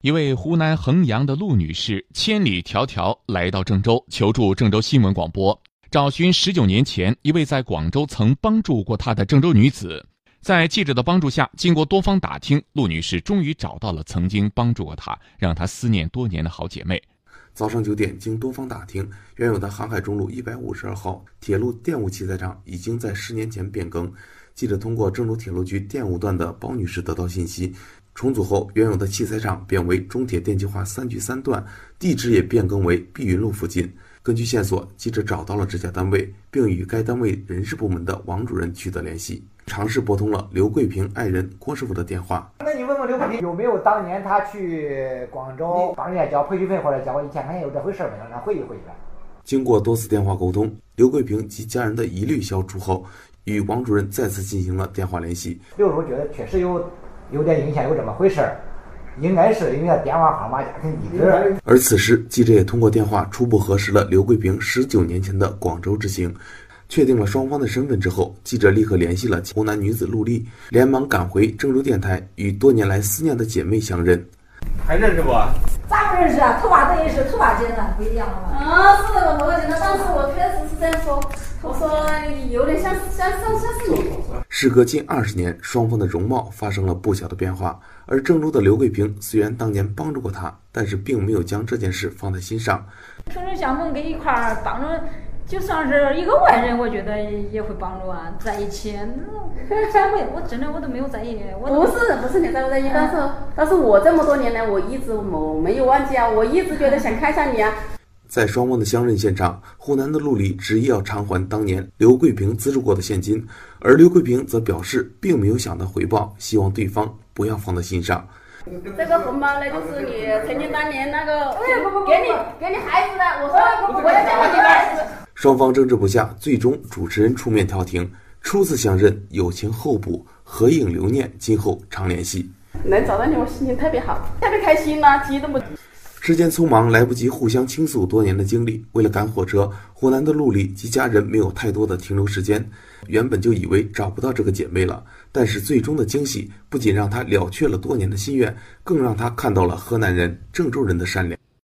一位湖南衡阳的陆女士千里迢迢来到郑州求助郑州新闻广播，找寻十九年前一位在广州曾帮助过她的郑州女子。在记者的帮助下，经过多方打听，陆女士终于找到了曾经帮助过她、让她思念多年的好姐妹。早上九点，经多方打听，原有的航海中路一百五十二号铁路电务器材厂已经在十年前变更。记者通过郑州铁路局电务段的包女士得到信息。重组后，原有的器材厂变为中铁电气化三局三段，地址也变更为碧云路附近。根据线索，记者找到了这家单位，并与该单位人事部门的王主任取得联系，尝试拨通了刘桂平爱人郭师傅的电话。那你问问刘桂平有没有当年他去广州帮人家交培训费或者交过一千块钱有这回事没有？让他回忆回忆。经过多次电话沟通，刘桂平及家人的疑虑消除后，与王主任再次进行了电话联系。刘师傅觉得确实有。有点印象，有这么回事儿，应该是因为他电话号码、家庭地址。而此时，记者也通过电话初步核实了刘桂平十九年前的广州之行，确定了双方的身份之后，记者立刻联系了湖南女子陆丽，连忙赶回郑州电台，与多年来思念的姐妹相认。还认识不？咋不认识啊？头发等于是头发剪的不一样了嘛。啊，是那个头发剪的。当时我确实是这样说，我说有点像像像像是你。时隔近二十年，双方的容貌发生了不小的变化。而郑州的刘桂平虽然当年帮助过他，但是并没有将这件事放在心上。兄弟相盟跟一块儿帮助。就算是一个外人，我觉得也会帮助啊，在一起。那我我真的我都没有在意。不是不是你在不在意，但是但是我这么多年来，我一直没没有忘记啊，我一直觉得想看一下你啊。在双方的相认现场，湖南的陆离执意要偿还当年刘桂平资助过的现金，而刘桂平则表示并没有想到回报，希望对方不要放在心上。这个红包呢，就是你曾经当年那个给你给你孩子的，我说。双方争执不下，最终主持人出面调停。初次相认，友情厚补，合影留念，今后常联系。能找到你，我心情特别好，特别开心呐，激动不？时间匆忙，来不及互相倾诉多年的经历。为了赶火车，湖南的陆丽及家人没有太多的停留时间。原本就以为找不到这个姐妹了，但是最终的惊喜不仅让她了却了多年的心愿，更让她看到了河南人、郑州人的善良。